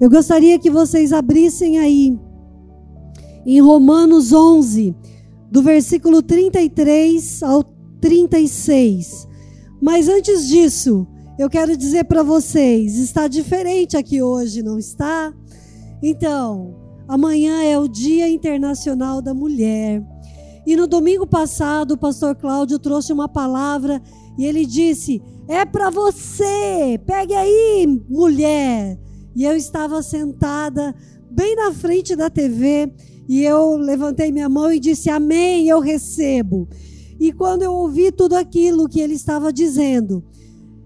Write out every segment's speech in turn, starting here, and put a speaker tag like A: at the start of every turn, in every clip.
A: Eu gostaria que vocês abrissem aí em Romanos 11, do versículo 33 ao 36. Mas antes disso, eu quero dizer para vocês, está diferente aqui hoje, não está? Então, amanhã é o Dia Internacional da Mulher. E no domingo passado, o pastor Cláudio trouxe uma palavra e ele disse: "É para você. Pegue aí, mulher". E eu estava sentada bem na frente da TV e eu levantei minha mão e disse: Amém, eu recebo. E quando eu ouvi tudo aquilo que ele estava dizendo,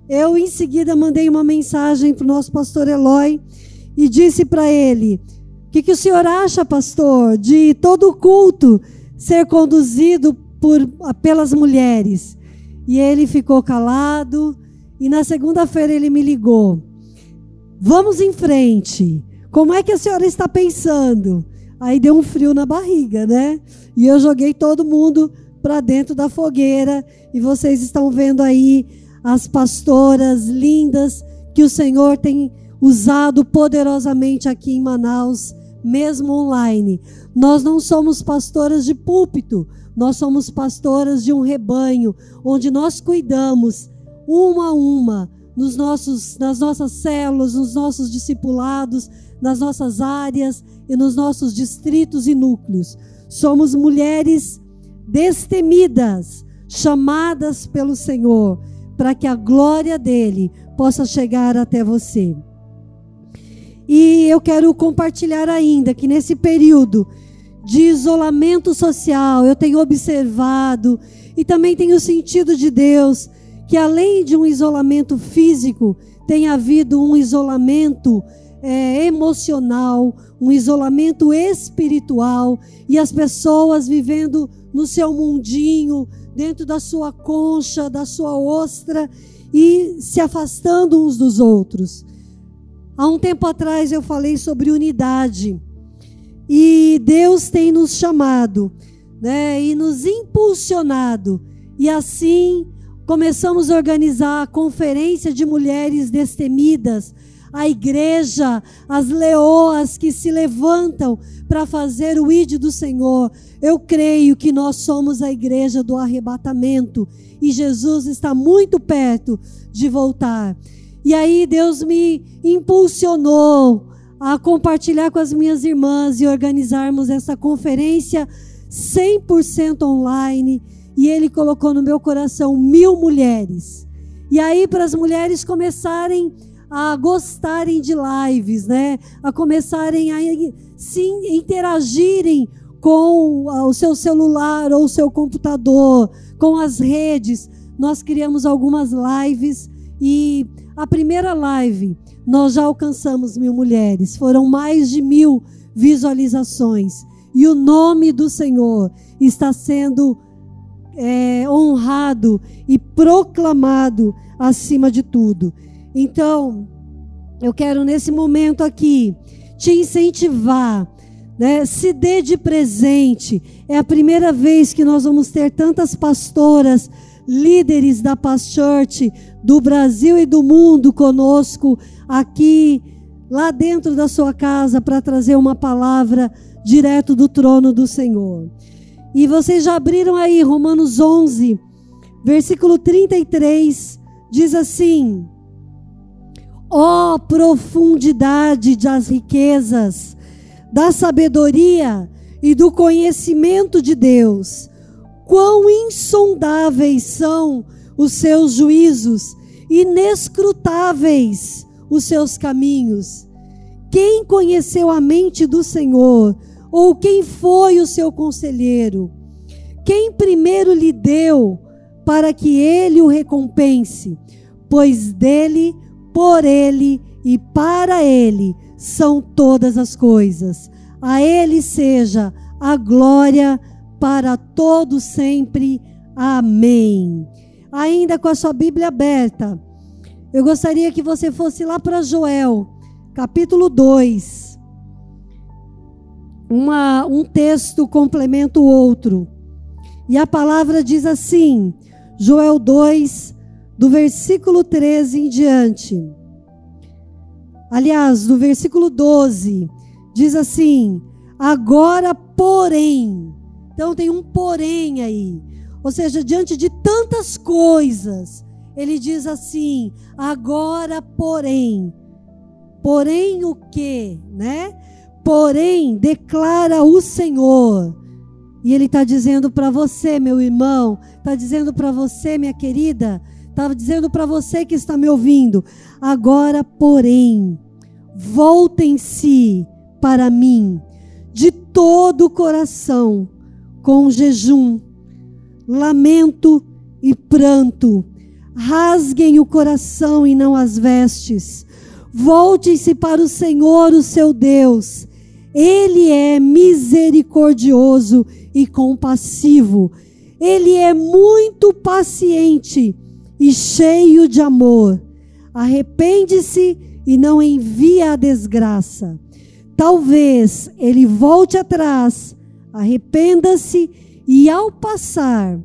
A: eu em seguida mandei uma mensagem para o nosso pastor Eloy e disse para ele: O que, que o senhor acha, pastor, de todo o culto ser conduzido por, pelas mulheres? E ele ficou calado. E na segunda-feira ele me ligou: Vamos em frente. Como é que a senhora está pensando? Aí deu um frio na barriga, né? E eu joguei todo mundo para dentro da fogueira. E vocês estão vendo aí as pastoras lindas que o Senhor tem usado poderosamente aqui em Manaus, mesmo online. Nós não somos pastoras de púlpito, nós somos pastoras de um rebanho, onde nós cuidamos uma a uma nos nossos, nas nossas células, nos nossos discipulados, nas nossas áreas e nos nossos distritos e núcleos. Somos mulheres destemidas, chamadas pelo Senhor, para que a glória dele possa chegar até você. E eu quero compartilhar ainda que nesse período de isolamento social, eu tenho observado e também tenho sentido de Deus que além de um isolamento físico, tem havido um isolamento é, emocional, um isolamento espiritual e as pessoas vivendo no seu mundinho, dentro da sua concha, da sua ostra e se afastando uns dos outros. Há um tempo atrás eu falei sobre unidade e Deus tem nos chamado, né, e nos impulsionado e assim começamos a organizar a conferência de mulheres destemidas a igreja, as leoas que se levantam para fazer o ide do Senhor. Eu creio que nós somos a igreja do arrebatamento e Jesus está muito perto de voltar. E aí Deus me impulsionou a compartilhar com as minhas irmãs e organizarmos essa conferência 100% online. E Ele colocou no meu coração mil mulheres. E aí, para as mulheres começarem a gostarem de lives, né? A começarem a sim interagirem com o seu celular ou o seu computador, com as redes. Nós criamos algumas lives e a primeira live nós já alcançamos mil mulheres, foram mais de mil visualizações e o nome do Senhor está sendo é, honrado e proclamado acima de tudo. Então, eu quero nesse momento aqui te incentivar, né? Se dê de presente. É a primeira vez que nós vamos ter tantas pastoras, líderes da Past Church do Brasil e do mundo conosco aqui lá dentro da sua casa para trazer uma palavra direto do trono do Senhor. E vocês já abriram aí Romanos 11, versículo 33, diz assim: Ó oh, profundidade das riquezas, da sabedoria e do conhecimento de Deus! Quão insondáveis são os seus juízos, inescrutáveis os seus caminhos. Quem conheceu a mente do Senhor? Ou quem foi o seu conselheiro? Quem primeiro lhe deu para que ele o recompense? Pois dele por Ele e para Ele são todas as coisas. A Ele seja a glória para todo sempre. Amém. Ainda com a sua Bíblia aberta, eu gostaria que você fosse lá para Joel, capítulo 2. Uma, um texto complementa o outro. E a palavra diz assim, Joel 2, do versículo 13 em diante. Aliás, no versículo 12, diz assim: Agora, porém. Então tem um porém aí. Ou seja, diante de tantas coisas, ele diz assim: Agora, porém. Porém o que, né? Porém, declara o Senhor. E ele está dizendo para você, meu irmão, está dizendo para você, minha querida, está dizendo para você que está me ouvindo. Agora, porém, voltem-se para mim de todo o coração, com jejum, lamento e pranto. Rasguem o coração e não as vestes. Voltem-se para o Senhor, o seu Deus. Ele é misericordioso e compassivo. Ele é muito paciente e cheio de amor. Arrepende-se e não envia a desgraça. Talvez ele volte atrás, arrependa-se e, ao passar,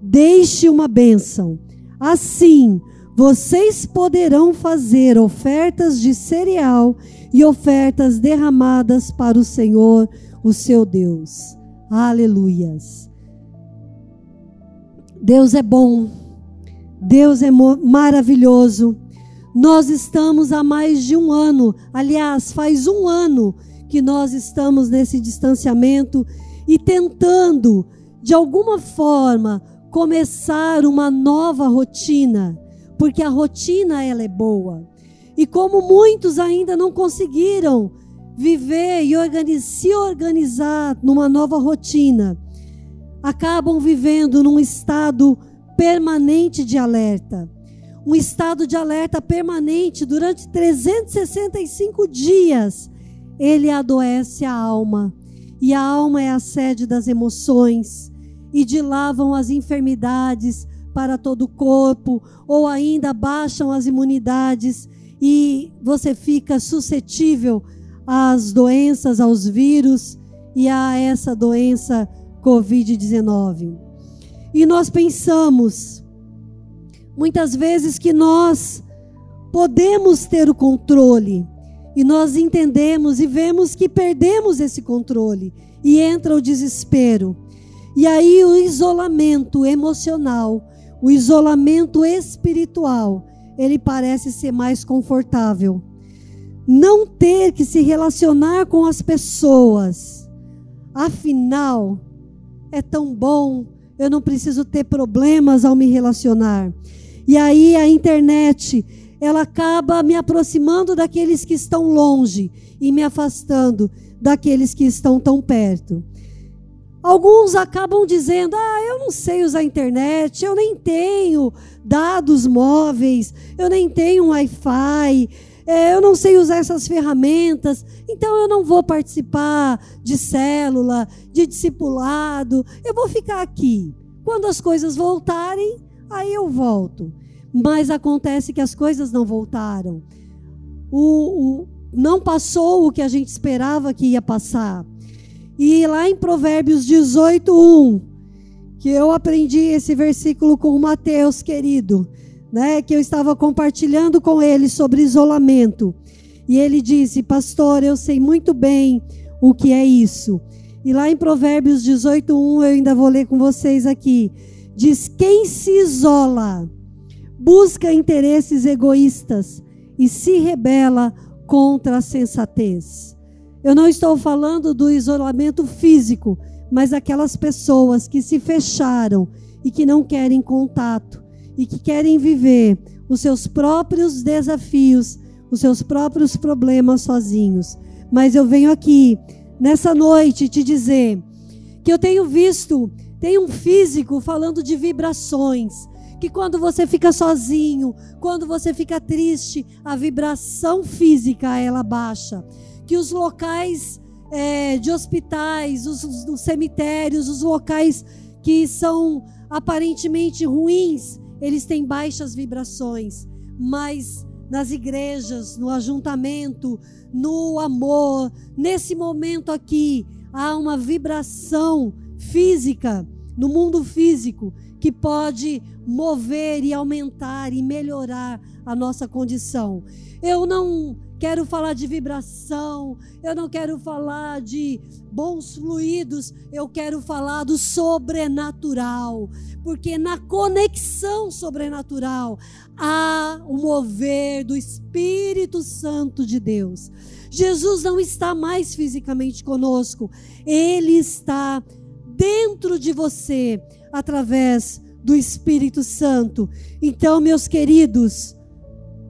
A: deixe uma bênção. Assim, vocês poderão fazer ofertas de cereal e ofertas derramadas para o Senhor, o seu Deus. Aleluias. Deus é bom. Deus é maravilhoso. Nós estamos há mais de um ano, aliás, faz um ano que nós estamos nesse distanciamento e tentando, de alguma forma, começar uma nova rotina, porque a rotina ela é boa. E como muitos ainda não conseguiram viver e organiz, se organizar numa nova rotina, acabam vivendo num estado permanente de alerta um estado de alerta permanente durante 365 dias. Ele adoece a alma, e a alma é a sede das emoções, e de lá vão as enfermidades para todo o corpo, ou ainda baixam as imunidades, e você fica suscetível às doenças, aos vírus e a essa doença Covid-19. E nós pensamos, muitas vezes que nós podemos ter o controle e nós entendemos e vemos que perdemos esse controle e entra o desespero. E aí o isolamento emocional, o isolamento espiritual, ele parece ser mais confortável. Não ter que se relacionar com as pessoas. Afinal, é tão bom, eu não preciso ter problemas ao me relacionar. E aí a internet, ela acaba me aproximando daqueles que estão longe e me afastando daqueles que estão tão perto. Alguns acabam dizendo: "Ah, eu não sei usar a internet, eu nem tenho dados móveis, eu nem tenho Wi-Fi, é, eu não sei usar essas ferramentas, então eu não vou participar de célula, de discipulado, eu vou ficar aqui. Quando as coisas voltarem, aí eu volto. Mas acontece que as coisas não voltaram. O, o, não passou o que a gente esperava que ia passar. E lá em Provérbios 18, 1, que eu aprendi esse versículo com o Mateus, querido, né, que eu estava compartilhando com ele sobre isolamento. E ele disse: Pastor, eu sei muito bem o que é isso. E lá em Provérbios 18, 1, eu ainda vou ler com vocês aqui. Diz: Quem se isola busca interesses egoístas e se rebela contra a sensatez. Eu não estou falando do isolamento físico, mas aquelas pessoas que se fecharam e que não querem contato e que querem viver os seus próprios desafios, os seus próprios problemas sozinhos. Mas eu venho aqui nessa noite te dizer que eu tenho visto tem um físico falando de vibrações. Que quando você fica sozinho, quando você fica triste, a vibração física ela baixa. Que os locais é, de hospitais, os, os cemitérios, os locais que são aparentemente ruins, eles têm baixas vibrações. Mas nas igrejas, no ajuntamento, no amor, nesse momento aqui, há uma vibração física, no mundo físico, que pode mover e aumentar e melhorar a nossa condição. Eu não quero falar de vibração, eu não quero falar de bons fluidos, eu quero falar do sobrenatural, porque na conexão sobrenatural há o mover do Espírito Santo de Deus. Jesus não está mais fisicamente conosco, ele está dentro de você através do Espírito Santo. Então, meus queridos,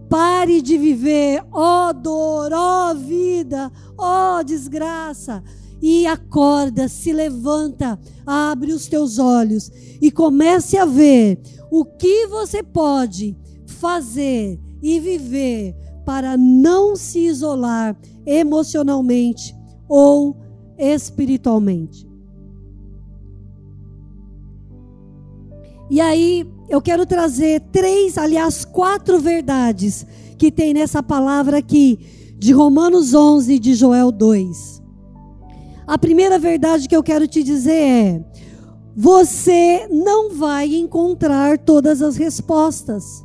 A: pare de viver, ó oh dor, ó oh vida, ó oh desgraça, e acorda, se levanta, abre os teus olhos e comece a ver o que você pode fazer e viver para não se isolar emocionalmente ou espiritualmente. E aí eu quero trazer três, aliás, quatro verdades que tem nessa palavra aqui, de Romanos 11 e de Joel 2. A primeira verdade que eu quero te dizer é: você não vai encontrar todas as respostas.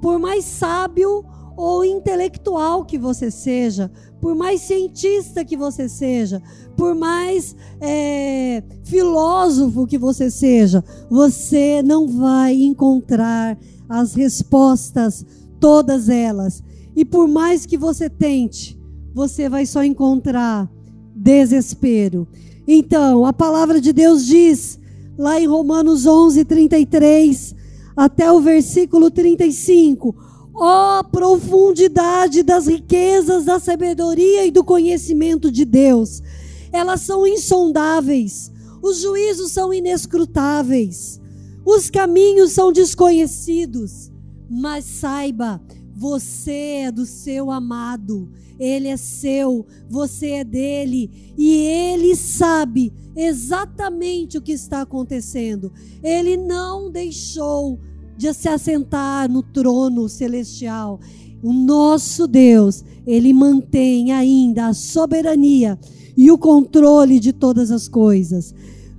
A: Por mais sábio ou intelectual que você seja, por mais cientista que você seja, por mais é, filósofo que você seja, você não vai encontrar as respostas, todas elas. E por mais que você tente, você vai só encontrar desespero. Então, a palavra de Deus diz, lá em Romanos 11, 33, até o versículo 35, Ó oh, profundidade das riquezas da sabedoria e do conhecimento de Deus. Elas são insondáveis, os juízos são inescrutáveis, os caminhos são desconhecidos. Mas saiba, você é do seu amado, ele é seu, você é dele, e ele sabe exatamente o que está acontecendo. Ele não deixou de se assentar no trono celestial. O nosso Deus, ele mantém ainda a soberania e o controle de todas as coisas.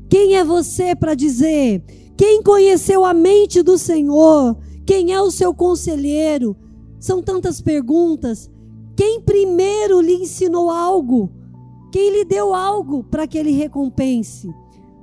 A: Quem é você para dizer? Quem conheceu a mente do Senhor? Quem é o seu conselheiro? São tantas perguntas. Quem primeiro lhe ensinou algo? Quem lhe deu algo para que ele recompense?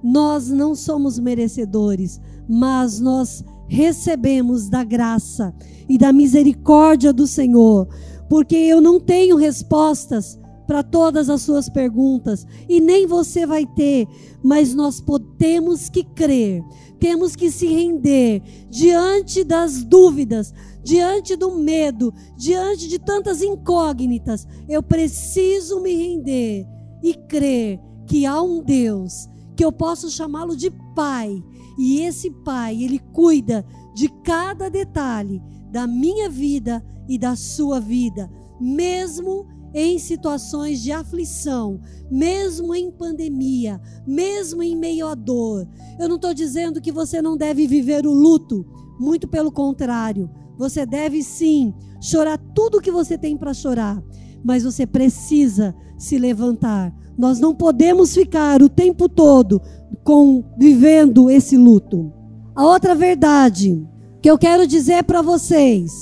A: Nós não somos merecedores, mas nós recebemos da graça e da misericórdia do Senhor, porque eu não tenho respostas para todas as suas perguntas e nem você vai ter, mas nós podemos que crer, temos que se render diante das dúvidas, diante do medo, diante de tantas incógnitas. Eu preciso me render e crer que há um Deus que eu posso chamá-lo de Pai e esse Pai, ele cuida de cada detalhe da minha vida e da sua vida, mesmo em situações de aflição, mesmo em pandemia, mesmo em meio à dor. Eu não estou dizendo que você não deve viver o luto, muito pelo contrário. Você deve sim chorar tudo o que você tem para chorar, mas você precisa se levantar. Nós não podemos ficar o tempo todo com vivendo esse luto. A outra verdade que eu quero dizer para vocês,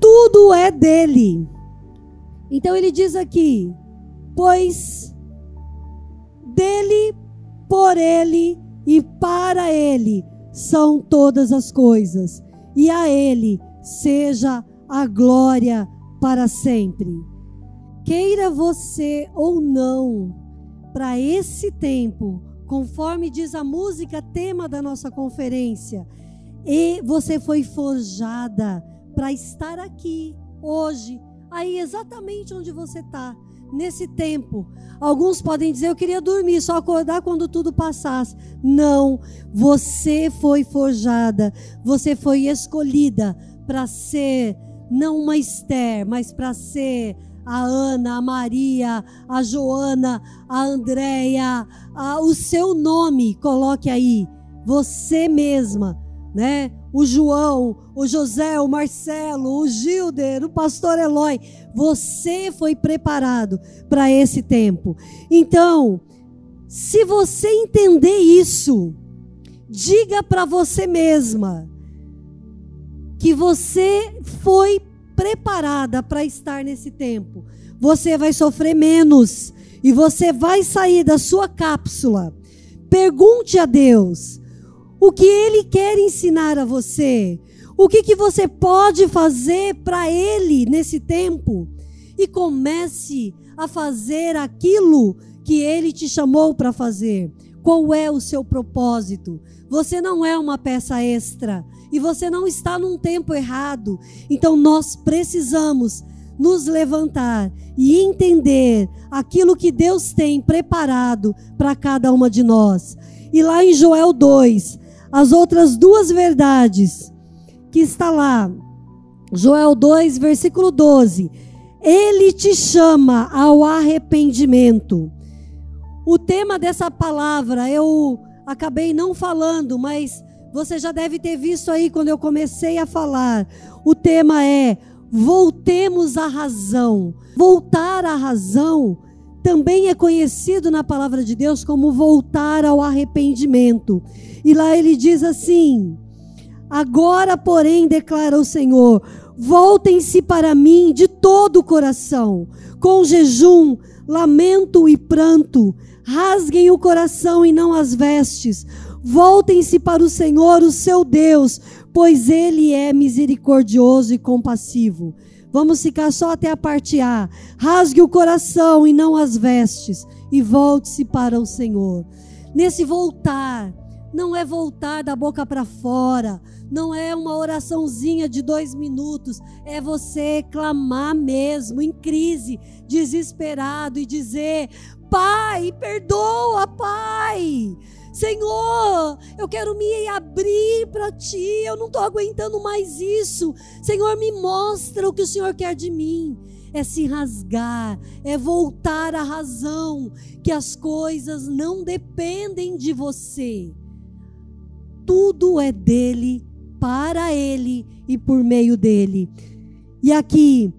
A: tudo é dele. Então ele diz aqui: pois dele, por ele e para ele são todas as coisas, e a ele seja a glória para sempre. Queira você ou não, para esse tempo, conforme diz a música tema da nossa conferência. E você foi forjada para estar aqui hoje, aí exatamente onde você está, nesse tempo. Alguns podem dizer: Eu queria dormir, só acordar quando tudo passasse. Não, você foi forjada, você foi escolhida para ser não uma Esther, mas para ser a Ana, a Maria, a Joana, a Andréia, o seu nome, coloque aí, você mesma, né? O João, o José, o Marcelo, o Gilder, o pastor Eloy, você foi preparado para esse tempo. Então, se você entender isso, diga para você mesma que você foi preparada para estar nesse tempo. você vai sofrer menos e você vai sair da sua cápsula. Pergunte a Deus o que Ele quer ensinar a você, o que, que você pode fazer para Ele nesse tempo e comece a fazer aquilo que Ele te chamou para fazer. Qual é o seu propósito? Você não é uma peça extra e você não está num tempo errado. Então nós precisamos nos levantar e entender aquilo que Deus tem preparado para cada uma de nós. E lá em Joel 2, as outras duas verdades que está lá, Joel 2, versículo 12. Ele te chama ao arrependimento. O tema dessa palavra eu acabei não falando, mas você já deve ter visto aí quando eu comecei a falar. O tema é voltemos à razão. Voltar à razão também é conhecido na palavra de Deus como voltar ao arrependimento. E lá ele diz assim: Agora, porém, declara o Senhor: voltem-se para mim de todo o coração, com jejum, lamento e pranto. Rasguem o coração e não as vestes. Voltem-se para o Senhor, o seu Deus, pois ele é misericordioso e compassivo. Vamos ficar só até a parte A. Rasgue o coração e não as vestes, e volte-se para o Senhor. Nesse voltar, não é voltar da boca para fora, não é uma oraçãozinha de dois minutos, é você clamar mesmo, em crise, desesperado, e dizer: Pai, perdoa, Pai. Senhor, eu quero me abrir para ti, eu não estou aguentando mais isso. Senhor, me mostra o que o Senhor quer de mim. É se rasgar, é voltar à razão, que as coisas não dependem de você. Tudo é dele, para ele e por meio dele. E aqui,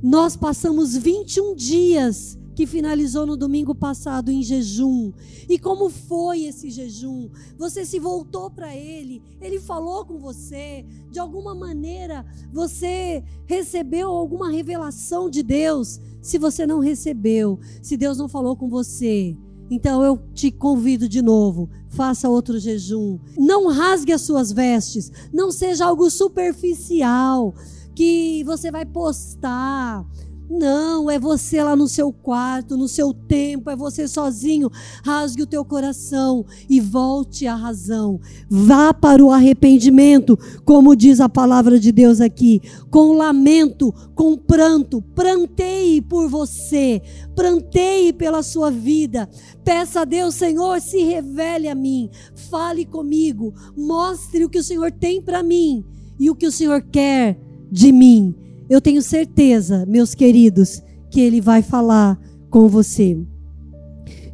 A: nós passamos 21 dias que finalizou no domingo passado em jejum. E como foi esse jejum? Você se voltou para ele, ele falou com você, de alguma maneira você recebeu alguma revelação de Deus? Se você não recebeu, se Deus não falou com você, então eu te convido de novo, faça outro jejum. Não rasgue as suas vestes, não seja algo superficial que você vai postar não, é você lá no seu quarto, no seu tempo, é você sozinho. Rasgue o teu coração e volte à razão. Vá para o arrependimento, como diz a palavra de Deus aqui, com lamento, com pranto. Pranteie por você, pranteie pela sua vida. Peça a Deus, Senhor, se revele a mim, fale comigo, mostre o que o Senhor tem para mim e o que o Senhor quer de mim eu tenho certeza, meus queridos, que Ele vai falar com você.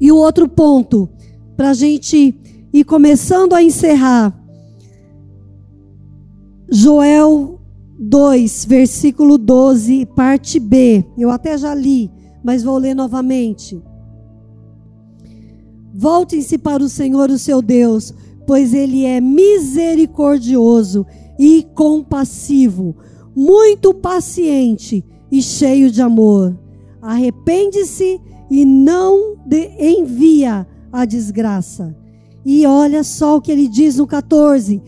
A: E o outro ponto, para a gente ir começando a encerrar, Joel 2, versículo 12, parte B. Eu até já li, mas vou ler novamente. Voltem-se para o Senhor, o seu Deus, pois Ele é misericordioso e compassivo muito paciente e cheio de amor. Arrepende-se e não envia a desgraça. E olha só o que ele diz no 14.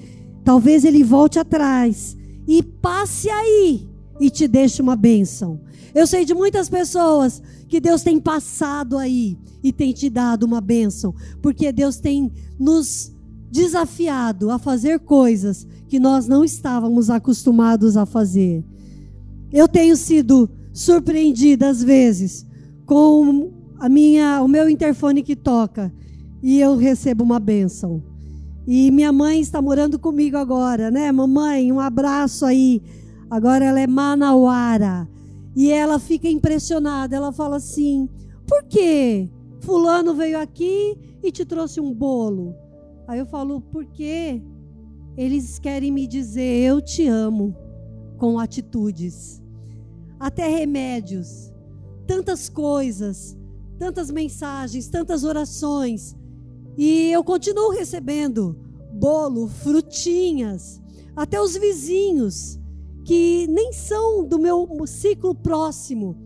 A: Talvez ele volte atrás e passe aí e te deixe uma bênção. Eu sei de muitas pessoas que Deus tem passado aí e tem te dado uma bênção, porque Deus tem nos desafiado a fazer coisas que nós não estávamos acostumados a fazer. Eu tenho sido surpreendida às vezes com a minha, o meu interfone que toca e eu recebo uma bênção. E minha mãe está morando comigo agora, né? Mamãe, um abraço aí. Agora ela é manauara. E ela fica impressionada. Ela fala assim: por que Fulano veio aqui e te trouxe um bolo? Aí eu falo: porque eles querem me dizer eu te amo com atitudes, até remédios, tantas coisas, tantas mensagens, tantas orações. E eu continuo recebendo bolo, frutinhas, até os vizinhos que nem são do meu ciclo próximo.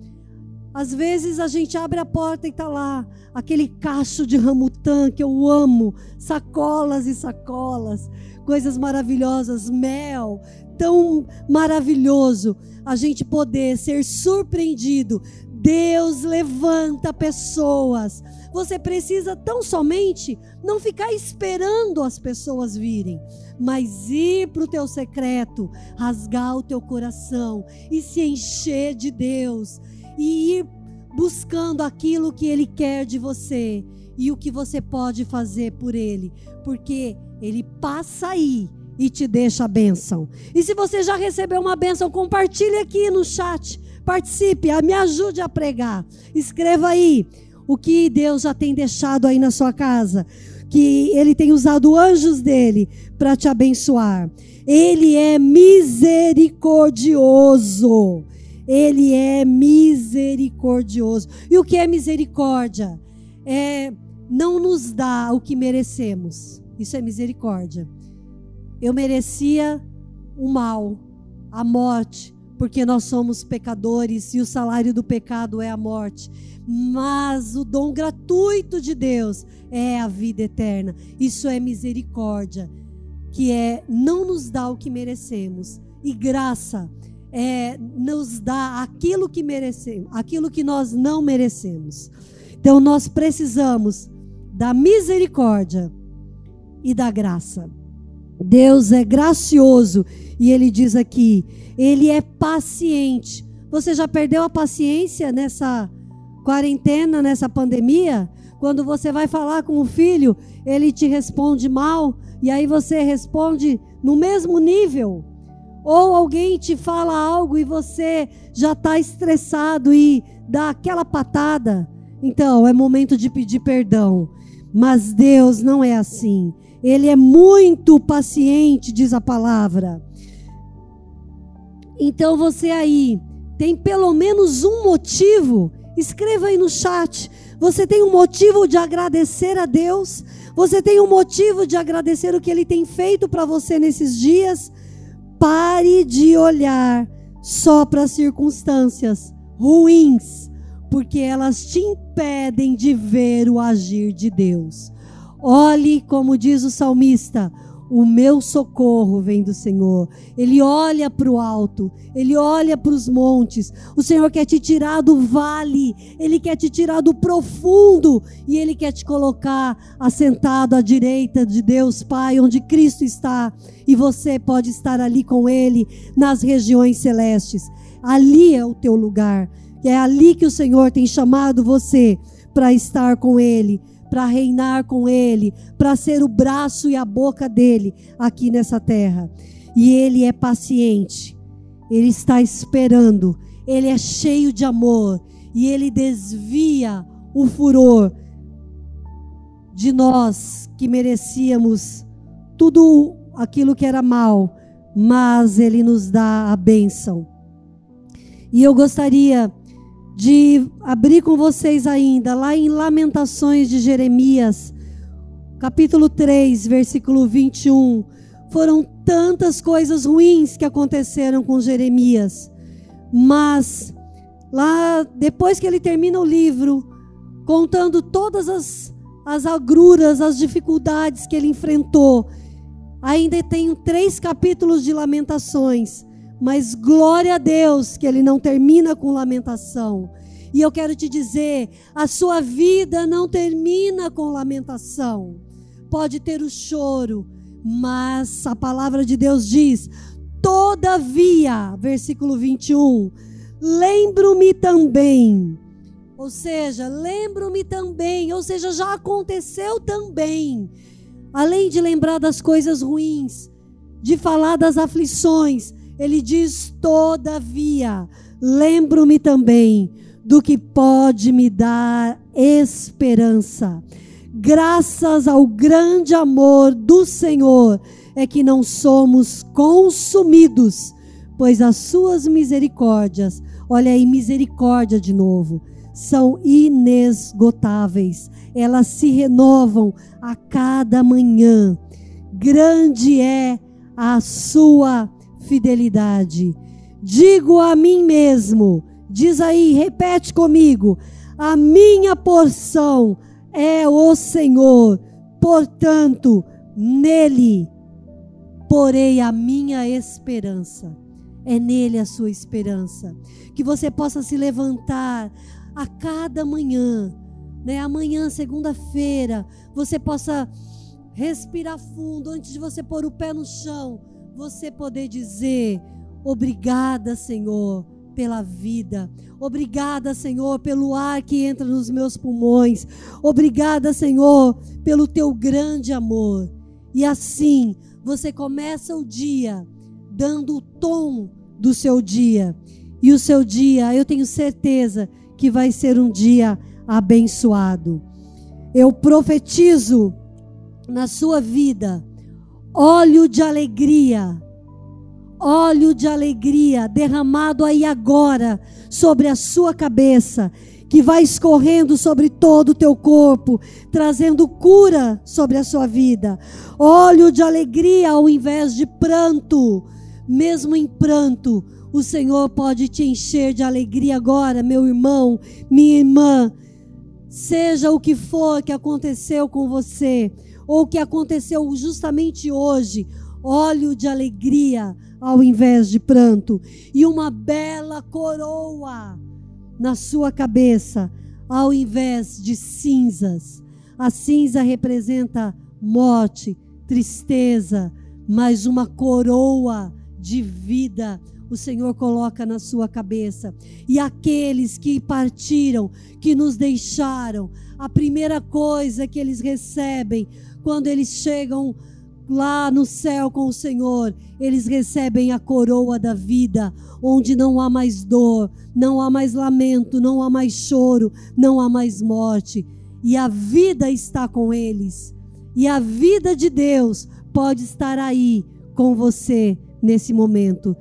A: Às vezes a gente abre a porta e está lá aquele cacho de ramutã que eu amo, sacolas e sacolas, coisas maravilhosas, mel, tão maravilhoso a gente poder ser surpreendido. Deus levanta pessoas. Você precisa tão somente não ficar esperando as pessoas virem, mas ir para o teu secreto, rasgar o teu coração e se encher de Deus e ir buscando aquilo que Ele quer de você e o que você pode fazer por Ele, porque Ele passa aí e te deixa a bênção. E se você já recebeu uma bênção, compartilhe aqui no chat, participe, me ajude a pregar. Escreva aí o que Deus já tem deixado aí na sua casa, que Ele tem usado anjos dele para te abençoar. Ele é misericordioso. Ele é misericordioso. E o que é misericórdia? É não nos dá o que merecemos. Isso é misericórdia. Eu merecia o mal, a morte, porque nós somos pecadores e o salário do pecado é a morte. Mas o dom gratuito de Deus é a vida eterna. Isso é misericórdia, que é não nos dá o que merecemos. E graça é, nos dá aquilo que merecemos, aquilo que nós não merecemos. Então nós precisamos da misericórdia e da graça. Deus é gracioso e ele diz aqui, ele é paciente. Você já perdeu a paciência nessa quarentena, nessa pandemia? Quando você vai falar com o filho, ele te responde mal e aí você responde no mesmo nível. Ou alguém te fala algo e você já está estressado e dá aquela patada. Então, é momento de pedir perdão. Mas Deus não é assim. Ele é muito paciente, diz a palavra. Então você aí tem pelo menos um motivo. Escreva aí no chat. Você tem um motivo de agradecer a Deus? Você tem um motivo de agradecer o que Ele tem feito para você nesses dias? Pare de olhar só para as circunstâncias ruins, porque elas te impedem de ver o agir de Deus. Olhe, como diz o salmista, o meu socorro vem do Senhor. Ele olha para o alto, ele olha para os montes. O Senhor quer te tirar do vale, ele quer te tirar do profundo e ele quer te colocar assentado à direita de Deus Pai, onde Cristo está, e você pode estar ali com ele nas regiões celestes. Ali é o teu lugar. É ali que o Senhor tem chamado você para estar com ele para reinar com Ele, para ser o braço e a boca dele aqui nessa terra. E Ele é paciente, Ele está esperando, Ele é cheio de amor e Ele desvia o furor de nós que merecíamos tudo aquilo que era mal, mas Ele nos dá a bênção. E eu gostaria de abrir com vocês ainda, lá em Lamentações de Jeremias, capítulo 3, versículo 21. Foram tantas coisas ruins que aconteceram com Jeremias, mas lá, depois que ele termina o livro, contando todas as, as agruras, as dificuldades que ele enfrentou, ainda tem três capítulos de Lamentações mas glória a Deus que ele não termina com lamentação. E eu quero te dizer, a sua vida não termina com lamentação. Pode ter o choro, mas a palavra de Deus diz: todavia, versículo 21, lembro-me também. Ou seja, lembro-me também, ou seja, já aconteceu também. Além de lembrar das coisas ruins, de falar das aflições, ele diz: Todavia, lembro-me também do que pode me dar esperança. Graças ao grande amor do Senhor é que não somos consumidos, pois as suas misericórdias, olha aí, misericórdia de novo, são inesgotáveis. Elas se renovam a cada manhã. Grande é a sua fidelidade. Digo a mim mesmo: Diz aí, repete comigo. A minha porção é o Senhor, portanto, nele porei a minha esperança. É nele a sua esperança. Que você possa se levantar a cada manhã, né? Amanhã, segunda-feira, você possa respirar fundo antes de você pôr o pé no chão, você poder dizer: "Obrigada, Senhor, pela vida. Obrigada, Senhor, pelo ar que entra nos meus pulmões. Obrigada, Senhor, pelo teu grande amor." E assim, você começa o dia dando o tom do seu dia. E o seu dia, eu tenho certeza que vai ser um dia abençoado. Eu profetizo na sua vida óleo de alegria, óleo de alegria derramado aí agora sobre a sua cabeça, que vai escorrendo sobre todo o teu corpo, trazendo cura sobre a sua vida. Óleo de alegria ao invés de pranto, mesmo em pranto, o Senhor pode te encher de alegria agora, meu irmão, minha irmã. Seja o que for que aconteceu com você, ou que aconteceu justamente hoje, óleo de alegria ao invés de pranto, e uma bela coroa na sua cabeça, ao invés de cinzas. A cinza representa morte, tristeza, mas uma coroa de vida o Senhor coloca na sua cabeça. E aqueles que partiram, que nos deixaram, a primeira coisa que eles recebem quando eles chegam lá no céu com o Senhor, eles recebem a coroa da vida, onde não há mais dor, não há mais lamento, não há mais choro, não há mais morte. E a vida está com eles. E a vida de Deus pode estar aí com você nesse momento.